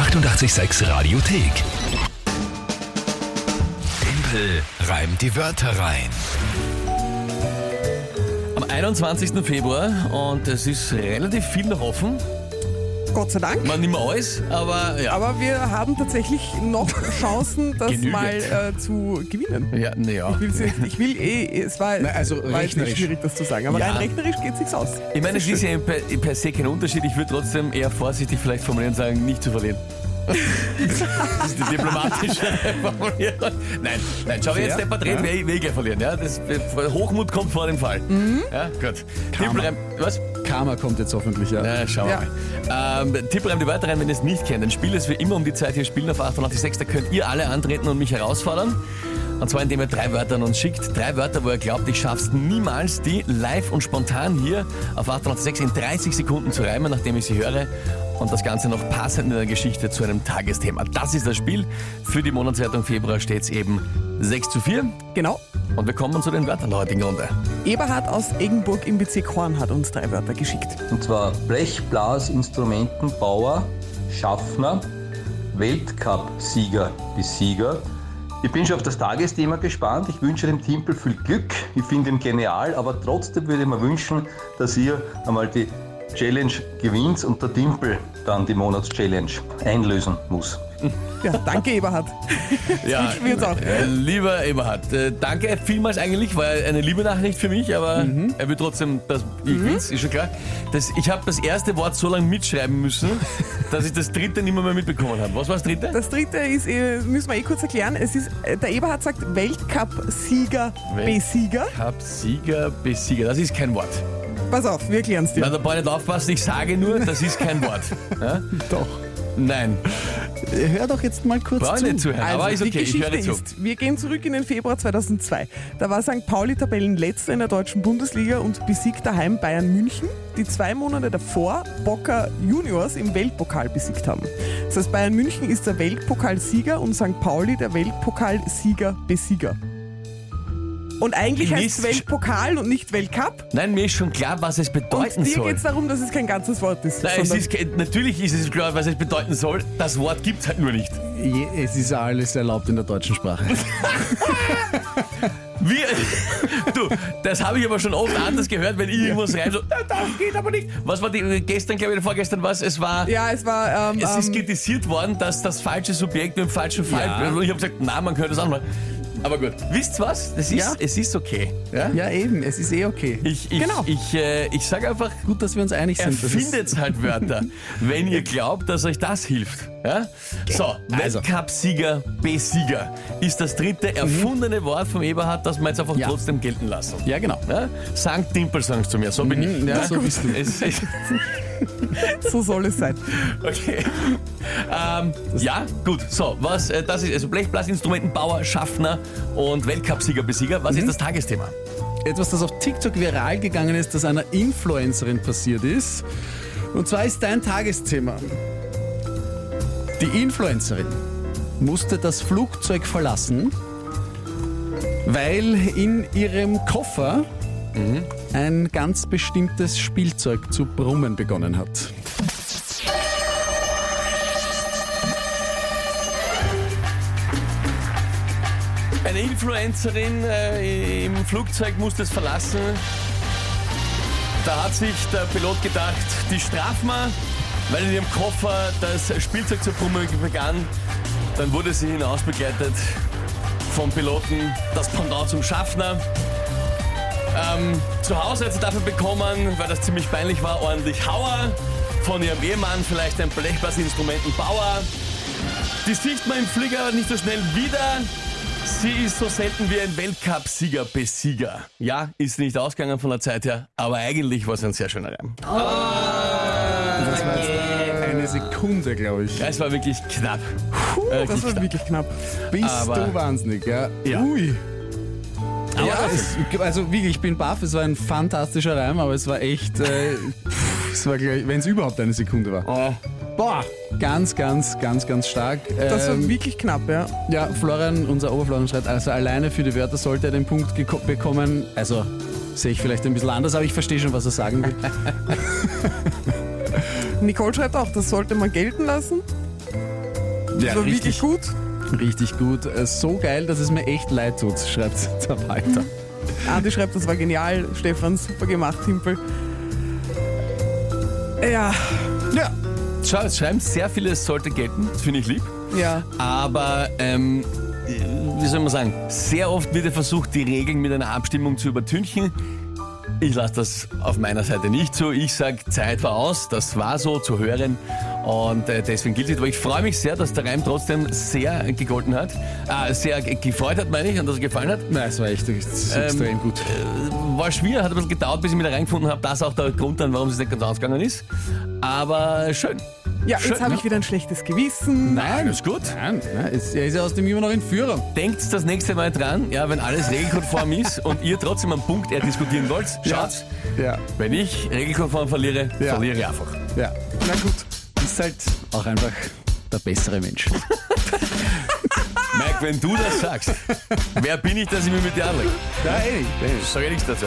886 Radiothek. Tempel reimt die Wörter rein. Am 21. Februar und es ist relativ viel noch offen. Gott sei Dank. Man nicht mehr alles, aber ja. Aber wir haben tatsächlich noch Chancen, das Genügend. mal äh, zu gewinnen. ja, naja. Ich, will's jetzt- ich will eh, es war, Na, also war jetzt nicht rechnerisch. schwierig, das zu sagen, aber Ja. rein rechnerisch geht es sich aus. Ich meine, es ist ja per, per se kein Unterschied. Ich würde trotzdem eher vorsichtig vielleicht formulieren und sagen, nicht zu verlieren. das ist die diplomatische Formulierung. Nein, nein, schau, Fair, jetzt deppert reden, ja. wer will gleich verlieren. Ja? Das, Hochmut kommt vor dem Fall. Ja, gut. Tippelreim, was? Karma kommt jetzt hoffentlich, ja. Na, schauen wir mal. Ähm, Tippelreim die Wörter rein, wenn ihr es nicht kennt. Ein Spiel, das wir immer um die Zeit hier spielen auf 886, da könnt ihr alle antreten und mich herausfordern. Und zwar indem ihr drei Wörter an uns schickt. Drei Wörter, wo ihr glaubt, ich schaff's niemals, die live und spontan hier auf 886 in 30 Sekunden zu reimen, nachdem ich sie höre. Und das Ganze noch passend in der Geschichte zu einem Tagesthema. Das ist das Spiel. Für die Monatswertung Februar steht es eben 6 zu 4. Genau. Und wir kommen zu den Wörtern der heutigen Runde. Eberhard aus Eggenburg im Bezirk Horn hat uns drei Wörter geschickt. Und zwar Blechblasinstrumentenbauer, Schaffner, Weltcup-Sieger, Besieger. Ich bin schon auf das Tagesthema gespannt. Ich wünsche dem Timpel viel Glück. Ich finde ihn genial, aber trotzdem würde ich mir wünschen, dass ihr einmal die Challenge gewinnt und der Timpel dann die Monatschallenge einlösen muss. Ja, danke Eberhard. Ja, auch. Äh, lieber Eberhard, äh, danke vielmals eigentlich, war eine liebe Nachricht für mich, aber Mhm. er will trotzdem, das, ich will's, ist schon klar. Das, ich habe das erste Wort so lange mitschreiben müssen, dass ich das dritte nicht mehr, mehr mitbekommen habe. Was war das dritte? Das dritte ist, eh, müssen wir eh kurz erklären, es ist, äh, der Eberhard sagt Weltcup-Sieger, Welt- Besieger. Cup Sieger, Besieger. Das ist kein Wort. Pass auf, wir erklären es dir. Na, da brauche ich nicht aufpassen, ich sage nur, das ist kein Wort. Ja? Doch. Nein, Hör doch jetzt mal kurz brauche zu. ich nicht zuhören, aber ist die okay, ich Geschichte höre zu. ist, wir gehen zurück in den Februar 2002. Da war St. Pauli Tabellenletzter in der deutschen Bundesliga und besiegt daheim Bayern München, die zwei Monate davor Bocker Juniors im Weltpokal besiegt haben. Das heißt, Bayern München ist der Weltpokalsieger und St. Pauli der Weltpokalsieger-Besieger. Und eigentlich heißt es Weltpokal und nicht Weltcup. Nein, mir ist schon klar, was es bedeuten Und dir soll. geht es darum, dass es kein ganzes Wort ist. Nein, es sondern- ist, ke- natürlich ist es klar, was es bedeuten soll. Das Wort gibt es halt nur nicht. Je- Es ist alles erlaubt in der deutschen Sprache. Wir, du, das habe ich aber schon oft anders gehört, wenn ich irgendwas rein so, "Na, das geht aber nicht. Was war die, gestern, glaube ich, oder vorgestern was? Es war, ja, es war. Ähm, es ist ähm, kritisiert worden, dass das falsche Subjekt mit dem falschen Fall. Ja. Und ich habe gesagt, na, man könnte das auch mal. Aber gut, wisst was? Das ist, Ja. Es ist okay. Ja? ja, eben, es ist eh okay. Ich, ich, Genau. ich, äh, ich sage einfach, Gut, dass wir uns einig sind. Erfindet halt Wörter, wenn ihr glaubt, dass euch das hilft. Ja? So, Also. Weltcup-Sieger, B-Sieger ist das dritte erfundene Wort vom Eberhard, das wir jetzt einfach Ja. trotzdem gelten lassen. Ja, genau. Ja? Sankt Dimpel sagst du mir, so bin ich. Mhm, ja, so bist du. Es, es, so soll es sein. okay. Ähm, ja, gut. So, was, äh, das ist also Blechblasinstrumentenbauer, Schaffner und Weltcupsieger, Besieger. Was ist das Tagesthema? Etwas, das auf TikTok viral gegangen ist, das einer Influencerin passiert ist. Und zwar ist dein Tagesthema. Die Influencerin musste das Flugzeug verlassen, weil in ihrem Koffer ein ganz bestimmtes Spielzeug zu brummen begonnen hat. Eine Influencerin äh, im Flugzeug musste es verlassen. Da hat sich der Pilot gedacht, die strafen wir, weil in ihrem Koffer das Spielzeug zu brummen begann. Dann wurde sie hinausbegleitet vom Piloten, das Pendant zum Schaffner. Ähm, zu Hause hat sie dafür bekommen, weil das ziemlich peinlich war, ordentlich Hauer. Von ihrem Ehemann vielleicht ein Blechblasinstrumentenbauer. Die sieht man im Flieger aber nicht so schnell wieder. Sie ist so selten wie ein Weltcup-Sieger-Besieger. Ja, ist nicht ausgegangen von der Zeit her, aber eigentlich war es ein sehr schöner Reim. Das war jetzt eine Sekunde, glaube ich. Ja, es war wirklich knapp. Puh, Äh, das war knapp. wirklich knapp. Bist Aber- du wahnsinnig, ja? Ja. Ui. Aber ja, es, also wirklich, ich bin baff, es war ein fantastischer Reim, aber es war echt, äh, es war wenn es überhaupt eine Sekunde war. Oh, Boah, ganz, ganz, ganz, ganz stark. Das war Ähm, wirklich knapp, ja. ja, Florian, unser Oberflorian schreibt, also alleine für die Wörter sollte er den Punkt bekommen. Also sehe ich vielleicht ein bisschen anders, aber ich verstehe schon, was er sagen will. Nicole schreibt auch, das sollte man gelten lassen. Ja, Das war wirklich gut. Richtig gut. Äh, So geil, dass es mir echt leid tut, schreibt der Walter. Andi schreibt, das war genial. Stefan, super gemacht, Timpel. Ja, Ja. Schau, es schreiben sehr viele, es sollte gelten, das finde ich lieb. ja. Aber, ähm, wie soll man sagen, sehr oft wird ja versucht, die Regeln mit einer Abstimmung zu übertünchen. Ich lasse das auf meiner Seite nicht so. Ich sage, Zeit war aus, das war so zu hören. Und äh, deswegen gilt es. Aber ich freue mich sehr, dass der Reim trotzdem sehr gegolten hat. Äh, sehr ge- gefreut hat, meine ich, und dass er gefallen hat. Nein, es war echt Ähm, extrem gut. Äh, war schwer, hat ein bisschen gedauert, bis ich mich da reingefunden habe. Das ist auch der Grund dann, warum es nicht ganz ausgegangen ist. Aber schön. Ja, jetzt habe ja. ich wieder ein schlechtes Gewissen. Nein, ist gut. Nein, nein, es- er ist ja aus dem immer noch in Führung. Denkt das nächste Mal dran, ja, wenn alles regelkonform ist und ihr trotzdem einen Punkt eher diskutieren wollt, schaut, Ja. wenn ich regelkonform verliere, Ja. verliere ich einfach. Ja. Na gut. Ist halt auch einfach der bessere Mensch. Mike, wenn du das sagst, wer bin ich, dass ich mich mit dir anlege? Sag ich nichts dazu.